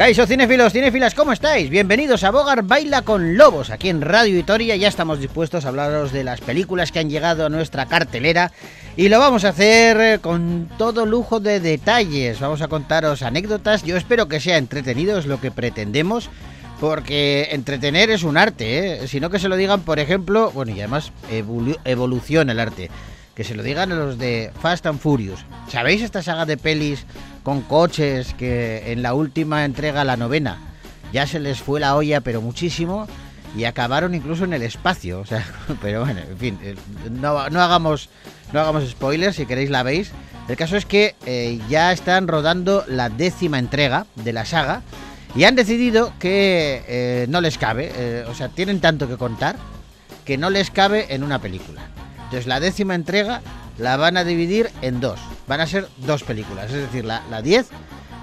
Caiso cinéfilos, cinéfilas, ¿cómo estáis? Bienvenidos a Bogar Baila con Lobos, aquí en Radio Vitoria. Ya estamos dispuestos a hablaros de las películas que han llegado a nuestra cartelera y lo vamos a hacer eh, con todo lujo de detalles. Vamos a contaros anécdotas. Yo espero que sea entretenido, es lo que pretendemos. Porque entretener es un arte, ¿eh? sino que se lo digan, por ejemplo, bueno, y además evoluciona el arte que se lo digan a los de Fast and Furious. ¿Sabéis esta saga de pelis con coches que en la última entrega, la novena, ya se les fue la olla, pero muchísimo, y acabaron incluso en el espacio? O sea, pero bueno, en fin, eh, no, hagamos, no hagamos spoilers, si queréis la veis. El caso es que eh, ya están rodando la décima entrega de la saga y han decidido que eh, no les cabe, o sea, tienen tanto que contar que no les cabe en una película. Entonces la décima entrega la van a dividir en dos. Van a ser dos películas, es decir, la, 10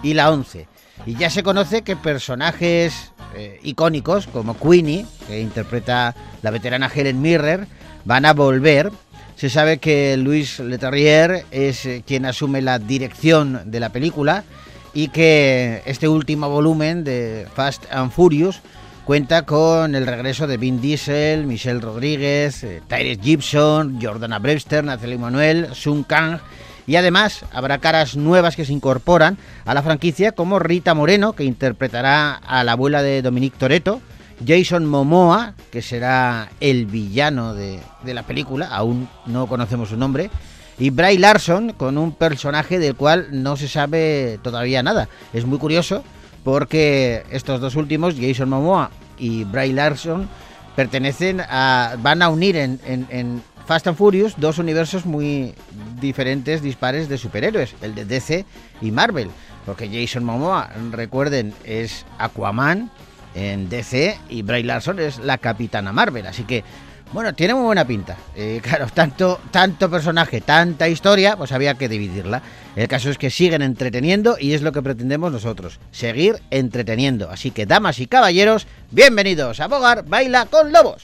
y la 11. Y ya se conoce que personajes eh, icónicos como Queenie, que interpreta la veterana Helen Mirren, van a volver. Se sabe que Luis Leterrier es eh, quien asume la dirección de la película y que este último volumen de Fast and Furious Cuenta con el regreso de Vin Diesel, Michelle Rodríguez, eh, Tyrese Gibson, Jordana Brewster, Natalie Manuel, Sun Kang y además habrá caras nuevas que se incorporan a la franquicia como Rita Moreno, que interpretará a la abuela de Dominique Toretto, Jason Momoa, que será el villano de, de la película, aún no conocemos su nombre, y Bray Larson con un personaje del cual no se sabe todavía nada. Es muy curioso porque estos dos últimos, Jason Momoa y Bray Larson, pertenecen a. van a unir en, Fast and Furious dos universos muy diferentes, dispares de superhéroes, el de DC y Marvel. Porque Jason Momoa, recuerden, es Aquaman en DC y Bray Larson es la Capitana Marvel. Así que bueno, tiene muy buena pinta. Eh, claro, tanto, tanto personaje, tanta historia, pues había que dividirla. El caso es que siguen entreteniendo y es lo que pretendemos nosotros, seguir entreteniendo. Así que, damas y caballeros, bienvenidos a Bogar Baila con Lobos.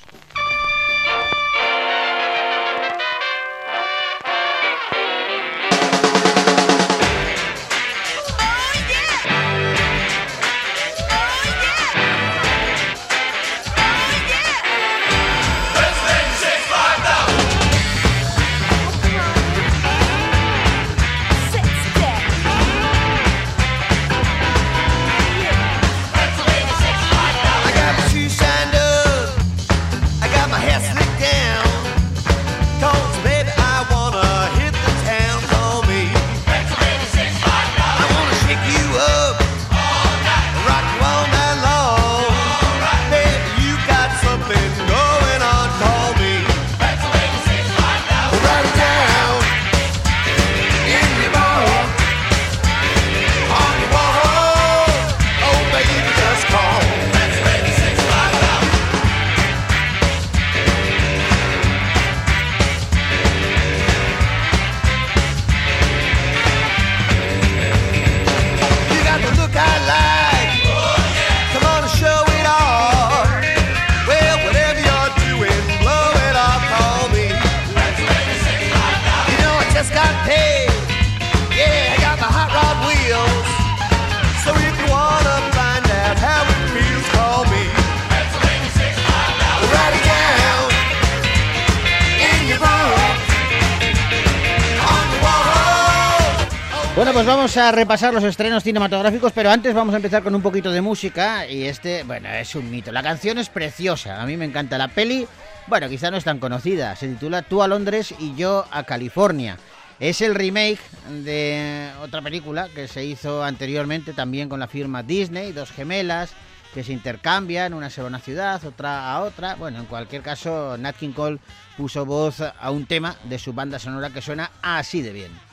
Pues vamos a repasar los estrenos cinematográficos, pero antes vamos a empezar con un poquito de música. Y este, bueno, es un mito. La canción es preciosa, a mí me encanta. La peli, bueno, quizá no es tan conocida. Se titula Tú a Londres y yo a California. Es el remake de otra película que se hizo anteriormente también con la firma Disney, dos gemelas que se intercambian, una se va a una ciudad, otra a otra. Bueno, en cualquier caso, Nat King Cole puso voz a un tema de su banda sonora que suena así de bien.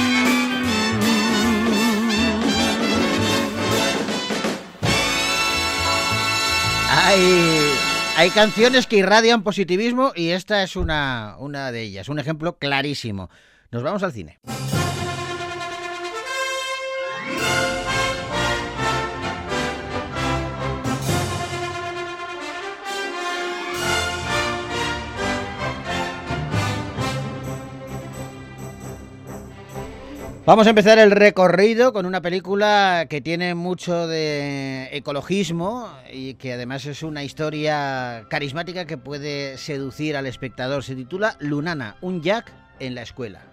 Hay, hay canciones que irradian positivismo y esta es una, una de ellas, un ejemplo clarísimo. Nos vamos al cine. Vamos a empezar el recorrido con una película que tiene mucho de ecologismo y que además es una historia carismática que puede seducir al espectador. Se titula Lunana, un Jack en la escuela.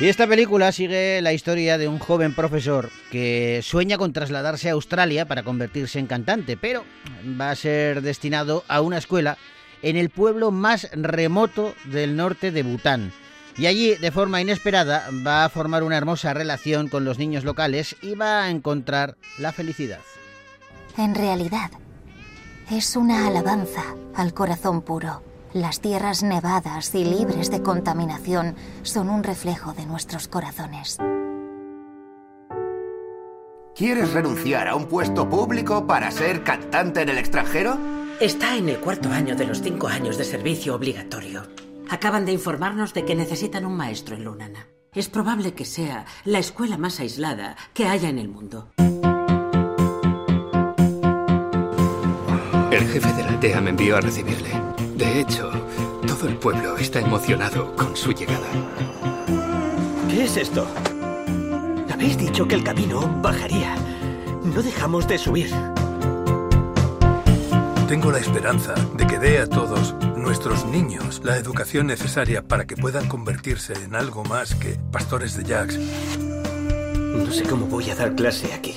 Y esta película sigue la historia de un joven profesor que sueña con trasladarse a Australia para convertirse en cantante, pero va a ser destinado a una escuela en el pueblo más remoto del norte de Bután. Y allí, de forma inesperada, va a formar una hermosa relación con los niños locales y va a encontrar la felicidad. En realidad, es una alabanza al corazón puro. Las tierras nevadas y libres de contaminación son un reflejo de nuestros corazones. ¿Quieres renunciar a un puesto público para ser cantante en el extranjero? Está en el cuarto año de los cinco años de servicio obligatorio. Acaban de informarnos de que necesitan un maestro en Lunana. Es probable que sea la escuela más aislada que haya en el mundo. El jefe de la aldea me envió a recibirle. De hecho, todo el pueblo está emocionado con su llegada. ¿Qué es esto? Habéis dicho que el camino bajaría. No dejamos de subir. Tengo la esperanza de que dé a todos nuestros niños la educación necesaria para que puedan convertirse en algo más que pastores de jacks. No sé cómo voy a dar clase aquí.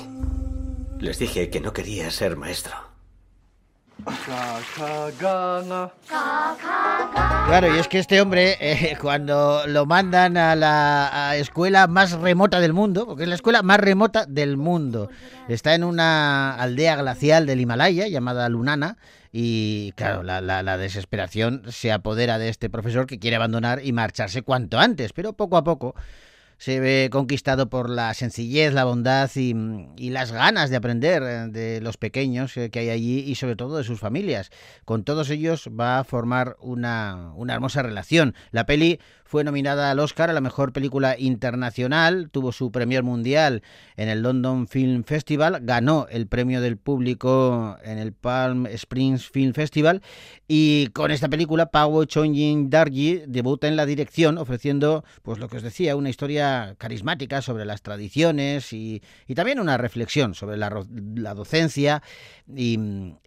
Les dije que no quería ser maestro. Claro, y es que este hombre, eh, cuando lo mandan a la escuela más remota del mundo, porque es la escuela más remota del mundo, está en una aldea glacial del Himalaya llamada Lunana, y claro, la, la, la, desesperación se apodera de este profesor que quiere abandonar y marcharse cuanto antes, pero poco a poco se ve conquistado por la sencillez, la bondad y, las ganas de aprender de los pequeños que hay allí y sobre todo de sus familias. Con todos ellos va a formar una, una hermosa relación. La peli fue nominada al Oscar a la mejor película internacional, tuvo su premier mundial en el London Film Festival, ganó el premio del público en el Palm Springs Film Festival y con esta película Pao Chonjin Darji debuta en la dirección ofreciendo, pues lo que os decía, una historia carismática sobre las tradiciones y, y también una reflexión sobre la, la docencia y,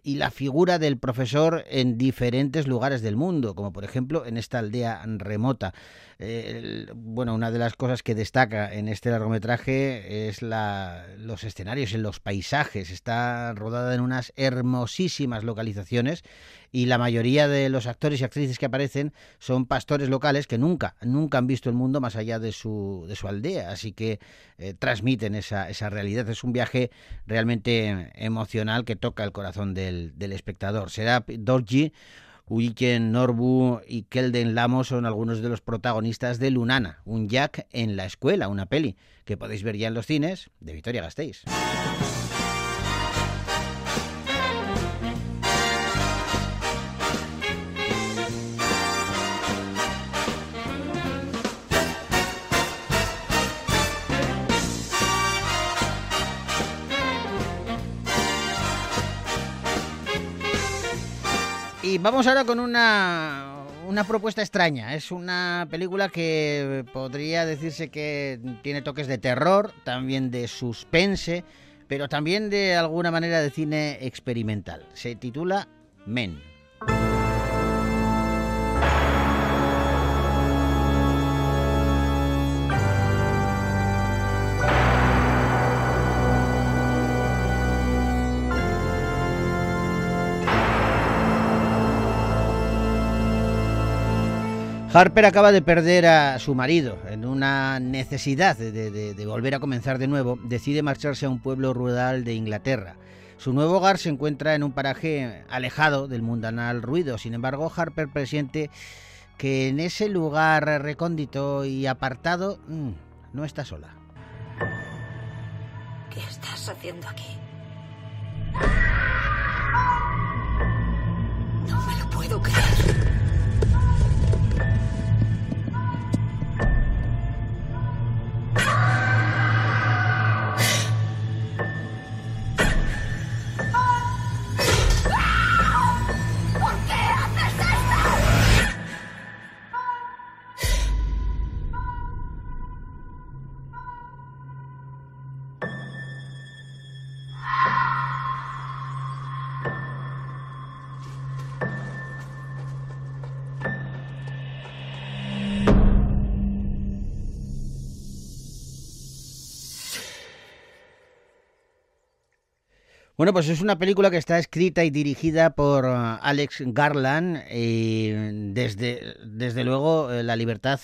y la figura del profesor en diferentes lugares del mundo, como por ejemplo en esta aldea remota. Bueno, una de las cosas que destaca en este largometraje es la, los escenarios, en los paisajes. Está rodada en unas hermosísimas localizaciones y la mayoría de los actores y actrices que aparecen son pastores locales que nunca, nunca han visto el mundo más allá de su, de su aldea, así que eh, transmiten esa, esa realidad. Es un viaje realmente emocional que toca el corazón del, del espectador. Será Dorji Uiken Norbu y Kelden Lamo son algunos de los protagonistas de Lunana, un Jack en la escuela, una peli que podéis ver ya en los cines de Vitoria Gasteiz. Vamos ahora con una, una propuesta extraña. Es una película que podría decirse que tiene toques de terror, también de suspense, pero también de alguna manera de cine experimental. Se titula Men. Harper acaba de perder a su marido. En una necesidad de, volver a comenzar de nuevo, decide marcharse a un pueblo rural de Inglaterra. Su nuevo hogar se encuentra en un paraje alejado del mundanal ruido. Sin embargo, Harper presiente que en ese lugar recóndito y apartado mm, no está sola. ¿Qué estás haciendo aquí? No me lo puedo creer. Bueno, pues es una película que está escrita y dirigida por uh, Alex Garland y desde, desde luego eh, la libertad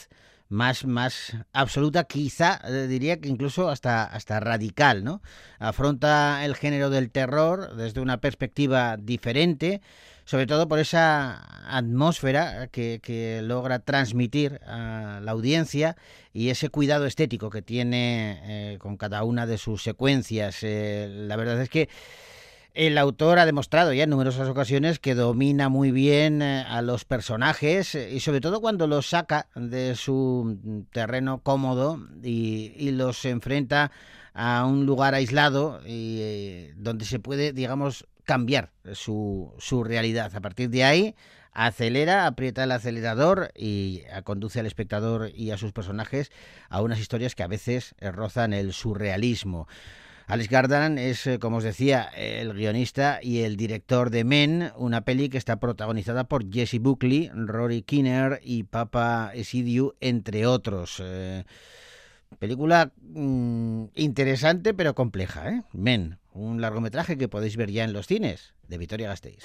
más, más absoluta, quizá eh, diría que incluso hasta, hasta radical, ¿no? Afronta el género del terror desde una perspectiva diferente, sobre todo por esa atmósfera que, logra transmitir a la audiencia y ese cuidado estético que tiene eh, con cada una de sus secuencias. Eh, la verdad es que el autor ha demostrado ya en numerosas ocasiones que domina muy bien eh, a los personajes y sobre todo cuando los saca de su terreno cómodo y, y los enfrenta a un lugar aislado y donde se puede, digamos, cambiar su, su realidad. A partir de ahí acelera, aprieta el acelerador y conduce al espectador y a sus personajes a unas historias que a veces eh, rozan el surrealismo. Alex Garland es, eh, como os decía, el guionista y el director de Men, una peli que está protagonizada por Jesse Buckley, Rory Kinner y Papa Esidiu, entre otros. Eh, película mm, interesante pero compleja, ¿eh? Men, un largometraje que podéis ver ya en los cines de Vitoria Gasteiz.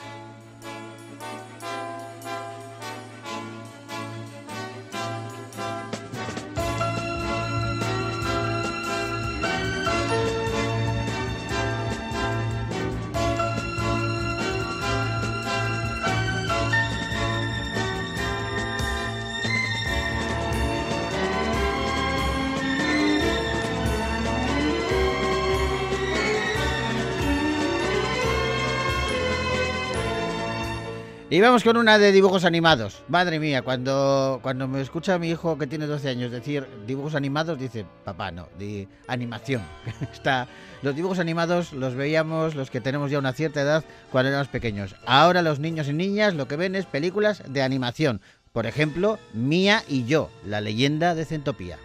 Y vamos con una de dibujos animados. Madre mía, cuando, cuando me escucha mi hijo que tiene 12 años decir dibujos animados, dice, papá, no, di animación. Está, los dibujos animados los veíamos los que tenemos ya una cierta edad cuando éramos pequeños. Ahora los niños y niñas lo que ven es películas de animación. Por ejemplo, Mía y yo, la leyenda de Centopía.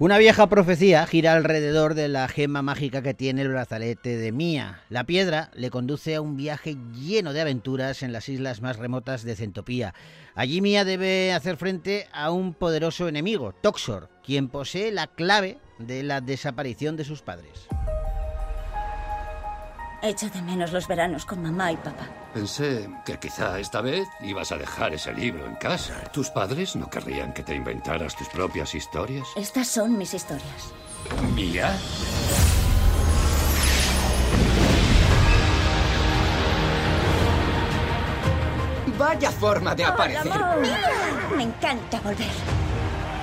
Una vieja profecía gira alrededor de la gema mágica que tiene el brazalete de Mía. La piedra le conduce a un viaje lleno de aventuras en las islas más remotas de Centopía. Allí Mía debe hacer frente a un poderoso enemigo, Toxor, quien posee la clave de la desaparición de sus padres. Echo de menos los veranos con mamá y papá. Pensé que quizá esta vez ibas a dejar ese libro en casa. ¿Tus padres no querrían que te inventaras tus propias historias? Estas son mis historias. ¿Mía? Vaya forma de aparecer. Me encanta volver.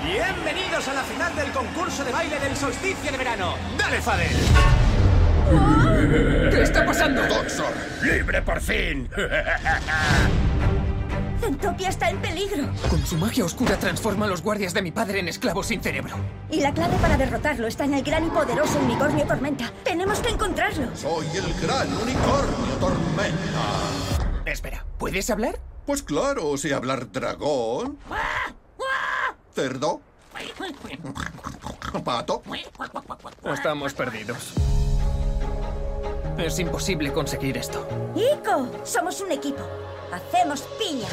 Bienvenidos a la final del concurso de baile del solsticio de verano. ¡Dale, Fadel! ¿Qué está pasando? ¡Toxor! ¡Libre por fin! Centopia está en peligro. Con su magia oscura transforma a los guardias de mi padre en esclavos sin cerebro. Y la clave para derrotarlo está en el gran y poderoso unicornio Tormenta. Tenemos que encontrarlo. Soy el gran unicornio Tormenta. Espera, ¿puedes hablar? Pues claro, sé hablar dragón. Cerdo. Pato. Estamos perdidos. Es imposible conseguir esto. ¡Ico! Somos un equipo. Hacemos piña.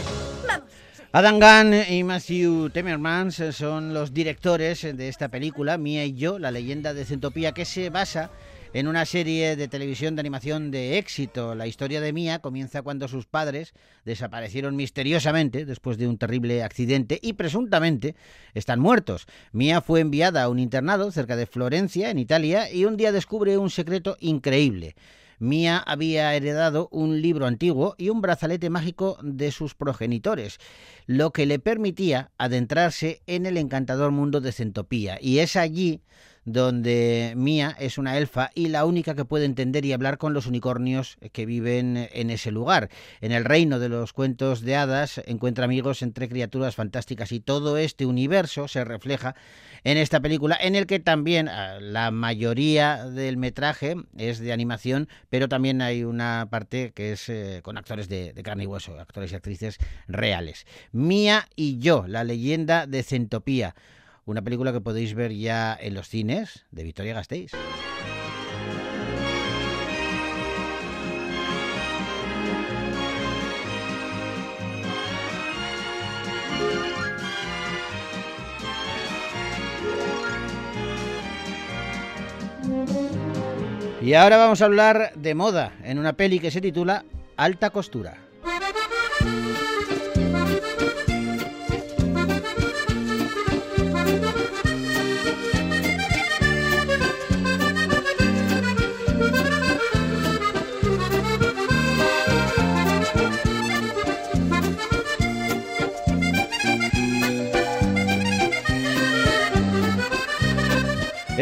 Vamos. Adam Gunn y Matthew Temermans son los directores de esta película, Mía y yo, la leyenda de Centopía, que se basa en una serie de televisión de animación de éxito. La historia de Mía comienza cuando sus padres desaparecieron misteriosamente después de un terrible accidente y presuntamente están muertos. Mía fue enviada a un internado cerca de Florencia, en Italia, y un día descubre un secreto increíble. Mía había heredado un libro antiguo y un brazalete mágico de sus progenitores, lo que le permitía adentrarse en el encantador mundo de Centopía. Y es allí donde Mía es una elfa y la única que puede entender y hablar con los unicornios que viven en ese lugar. En el reino de los cuentos de hadas encuentra amigos entre criaturas fantásticas y todo este universo se refleja en esta película en el que también ah, la mayoría del metraje es de animación, pero también hay una parte que es eh, con actores de, de carne y hueso, actores y actrices reales. Mía y yo, la leyenda de Centopía una película que podéis ver ya en los cines de Victoria Gasteiz. Y ahora vamos a hablar de moda en una peli que se titula Alta Costura.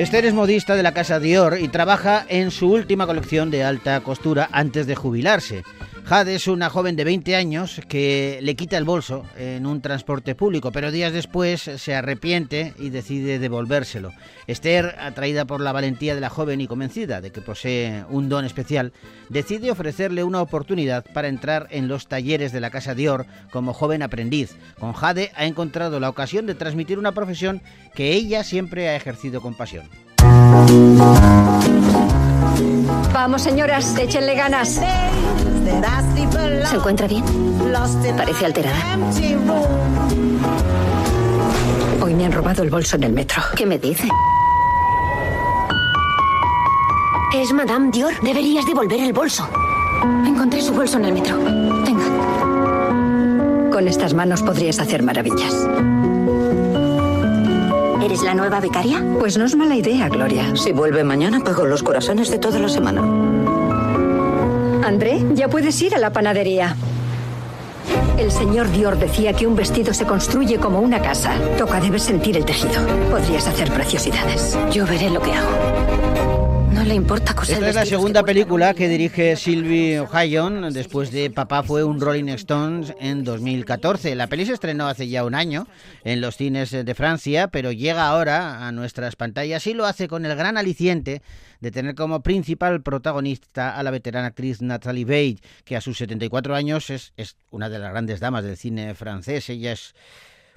Esther es modista de la casa Dior y trabaja en su última colección de alta costura antes de jubilarse. Jade es una joven de 20 años que le quita el bolso en un transporte público, pero días después se arrepiente y decide devolvérselo. Esther, atraída por la valentía de la joven y convencida de que posee un don especial, decide ofrecerle una oportunidad para entrar en los talleres de la casa Dior como joven aprendiz. Con Jade ha encontrado la ocasión de transmitir una profesión que ella siempre ha ejercido con pasión. Vamos, señoras, échenle ganas. ¿Se encuentra bien? Parece alterada. Hoy me han robado el bolso en el metro. ¿Qué me dice? Es Madame Dior. Deberías devolver el bolso. Encontré su bolso en el metro. Venga. Con estas manos podrías hacer maravillas. ¿Eres la nueva becaria? Pues no es mala idea, Gloria. Si vuelve mañana, pago los corazones de toda la semana. André, ya puedes ir a la panadería. El señor Dior decía que un vestido se construye como una casa. Toca, debes sentir el tejido. Podrías hacer preciosidades. Yo veré lo que hago. No le importa Esta es la segunda película que dirige Sylvie O'Hayon después de Papá fue un Rolling Stones en 2014. La peli se estrenó hace ya un año en los cines de Francia, pero llega ahora a nuestras pantallas y lo hace con el gran aliciente de tener como principal protagonista a la veterana actriz Natalie Beige, que a sus 74 años es, es una de las grandes damas del cine francés. Ella es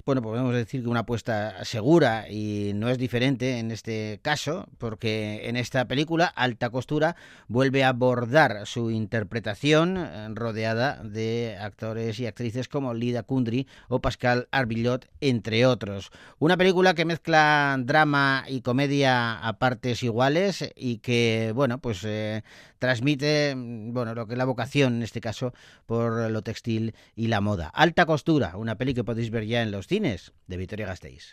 bueno, podemos decir que una apuesta segura y no es diferente en este caso, porque en esta película Alta Costura vuelve a abordar su interpretación eh, rodeada de actores y actrices como Lida Kundry o Pascal Arbillot, entre otros. Una película que mezcla drama y comedia a partes iguales y que, bueno, pues eh, transmite, mm, bueno, lo que es la vocación en este caso por lo textil y la moda. Alta Costura, una peli que podéis ver ya en los cines de Vitoria Gasteiz.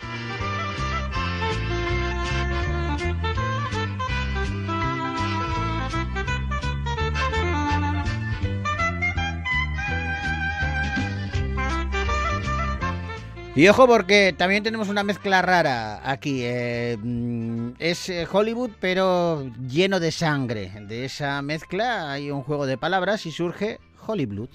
Y ojo porque también tenemos una mezcla rara aquí. eh, mm, es eh, Hollywood pero lleno de sangre. De esa mezcla hay un juego de palabras y surge Hollywood.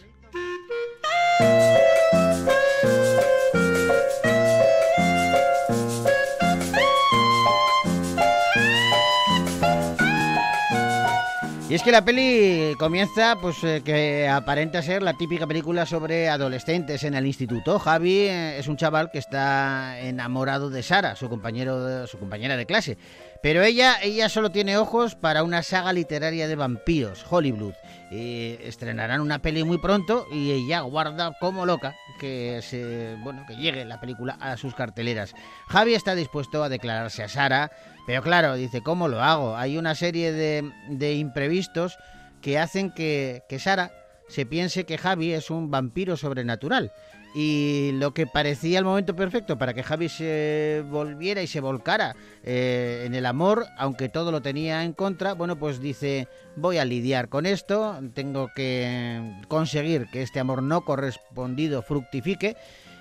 Y es que la peli comienza, pues eh, que aparenta ser la típica película sobre adolescentes en el instituto. Javi eh, es un chaval que está enamorado de Sara, su compañero, su compañera de clase. Pero ella, ella solo tiene ojos para una saga literaria de vampiros, Hollywood. Y estrenarán una peli muy pronto y ella guarda como loca que se, bueno, que llegue la película a sus carteleras. Javi está dispuesto a declararse a Sara, pero claro, dice, ¿cómo lo hago? Hay una serie de, de imprevistos que hacen que, que Sara se piense que Javi es un vampiro sobrenatural. Y lo que parecía el momento perfecto para que Javi se volviera y se volcara eh, en el amor, aunque todo lo tenía en contra, bueno, pues dice, voy a lidiar con esto, tengo que conseguir que este amor no correspondido fructifique.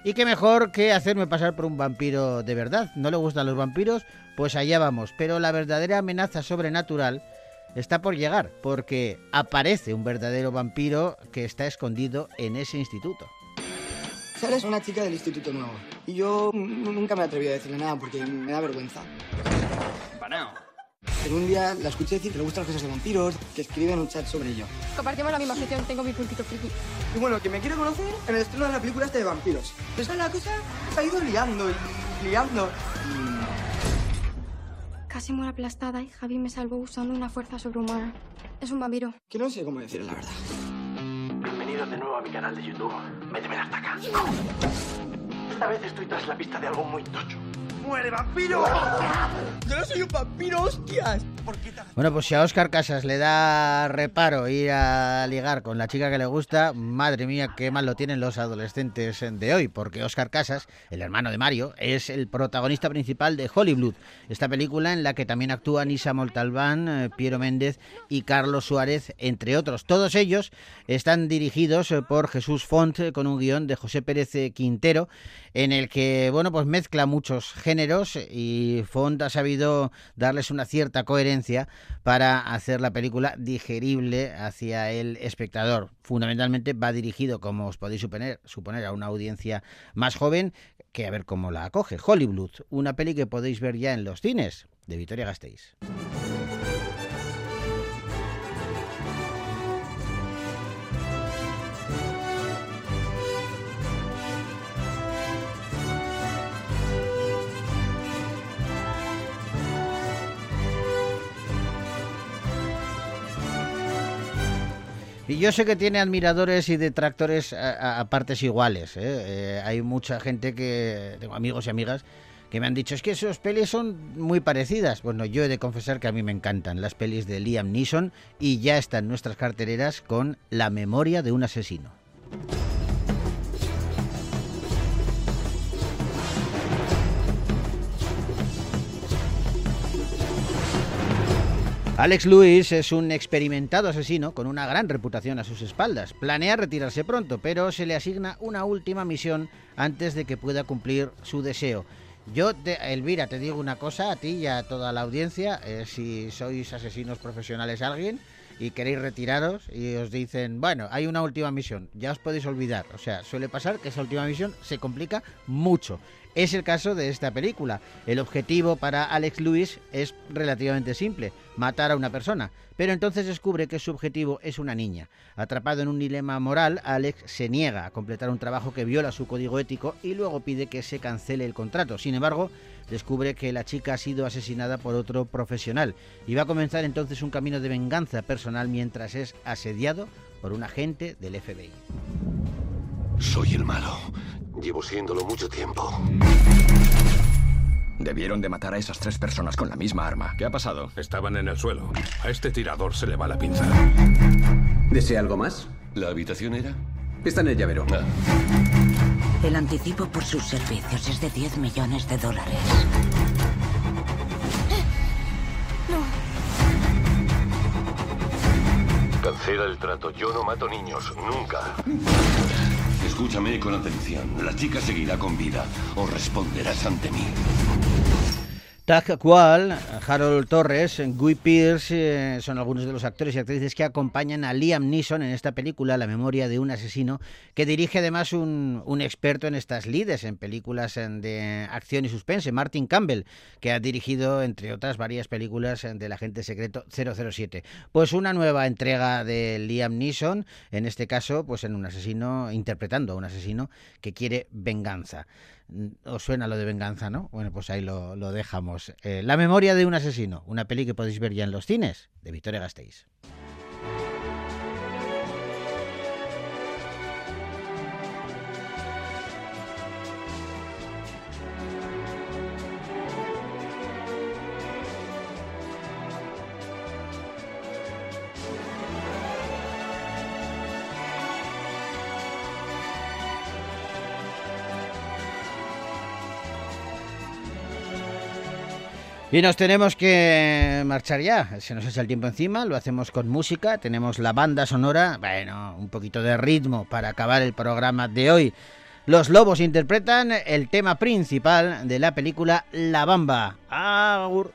Y qué mejor que hacerme pasar por un vampiro de verdad. ¿No le gustan los vampiros? Pues allá vamos. Pero la verdadera amenaza sobrenatural está por llegar, porque aparece un verdadero vampiro que está escondido en ese instituto. Sara es una chica del instituto nuevo. Y yo nunca me atreví a decirle nada porque me da vergüenza. Banao. Pero un día la escuché decir que le gustan las cosas de vampiros, que escribe en un chat sobre ello. Compartimos la misma afición, tengo mi puntito friki. Y bueno, que me quiere conocer en el estreno de la película este de vampiros. Pues la cosa se ha ido liando y liando. Casi muero aplastada y Javi me salvó usando una fuerza sobrehumana. Es un vampiro. Que no sé cómo decir la verdad. Bienvenido de nuevo a mi canal de YouTube. Métemela hasta acá. Esta vez estoy tras la pista de algo muy tocho. ¡Muere, vampiro! ¡Yo no soy un vampiro, hostias! Bueno, pues si a Oscar Casas le da reparo ir a ligar con la chica que le gusta, madre mía, qué mal lo tienen los adolescentes de hoy, porque Oscar Casas, el hermano de Mario, es el protagonista principal de Hollywood, esta película en la que también actúan Isa Montalbán, eh, Piero Méndez y Carlos Suárez, entre otros. Todos ellos están dirigidos eh, por Jesús Font, eh, con un guion de José Pérez Quintero, en el que, bueno, pues mezcla muchos géneros y Font ha sabido darles una cierta coherencia para hacer la película digerible hacia el espectador. Fundamentalmente va dirigido, como os podéis suponer, a una audiencia más joven que a ver cómo la acoge. Hollywood, una peli que podéis ver ya en los cines de Vitoria Gasteiz. Y yo sé que tiene admiradores y detractores a, partes iguales. ¿eh? Eh, hay mucha gente que. Tengo amigos y amigas que me han dicho: es que esas pelis son muy parecidas. Bueno, yo he de confesar que a mí me encantan las pelis de Liam Neeson y ya están nuestras cartereras con La memoria de un asesino. Alex Lewis es un experimentado asesino con una gran reputación a sus espaldas. Planea retirarse pronto, pero se le asigna una última misión antes de que pueda cumplir su deseo. Yo, te- Elvira, te digo una cosa a ti y a toda la audiencia. eh, si sois asesinos profesionales alguien y queréis retiraros y os dicen, bueno, hay una última misión, ya os podéis olvidar. O sea, suele pasar que esa última misión se complica mucho. Es el caso de esta película. El objetivo para Alex Lewis es relativamente simple, matar a una persona. Pero entonces descubre que su objetivo es una niña. Atrapado en un dilema moral, Alex se niega a completar un trabajo que viola su código ético y luego pide que se cancele el contrato. Sin embargo, descubre que la chica ha sido asesinada por otro profesional y va a comenzar entonces un camino de venganza personal mientras es asediado por un agente del FBI. Soy el malo. Llevo siéndolo mucho tiempo. Debieron de matar a esas tres personas con la misma arma. ¿Qué ha pasado? Estaban en el suelo. A este tirador se le va la pinza. ¿Desea algo más? ¿La habitación era? Está en el llavero. El anticipo por sus servicios es de 10 millones de dólares. Cancela el trato. Yo no mato niños. Nunca. Escúchame con atención. La chica seguirá con vida o responderás ante mí. Tag Qual, Harold Torres, Guy Pierce eh, son algunos de los actores y actrices que acompañan a Liam Neeson en esta película, La memoria de un asesino, que dirige además un, un experto en estas lides, en películas de acción y suspense, Martin Campbell, que ha dirigido, entre otras, varias películas del agente secreto 007. Pues una nueva entrega de Liam Neeson, en este caso, pues en un asesino, interpretando a un asesino que quiere venganza. ¿Os suena lo de venganza, no? Bueno, pues ahí lo, lo dejamos. Eh, la memoria de un asesino, una peli que podéis ver ya en los cines, de Victoria Gasteiz. Y nos tenemos que marchar ya, se nos echa el tiempo encima, lo hacemos con música, tenemos la banda sonora, bueno, un poquito de ritmo para acabar el programa de hoy. Los Lobos interpretan el tema principal de la película La Bamba. Agur.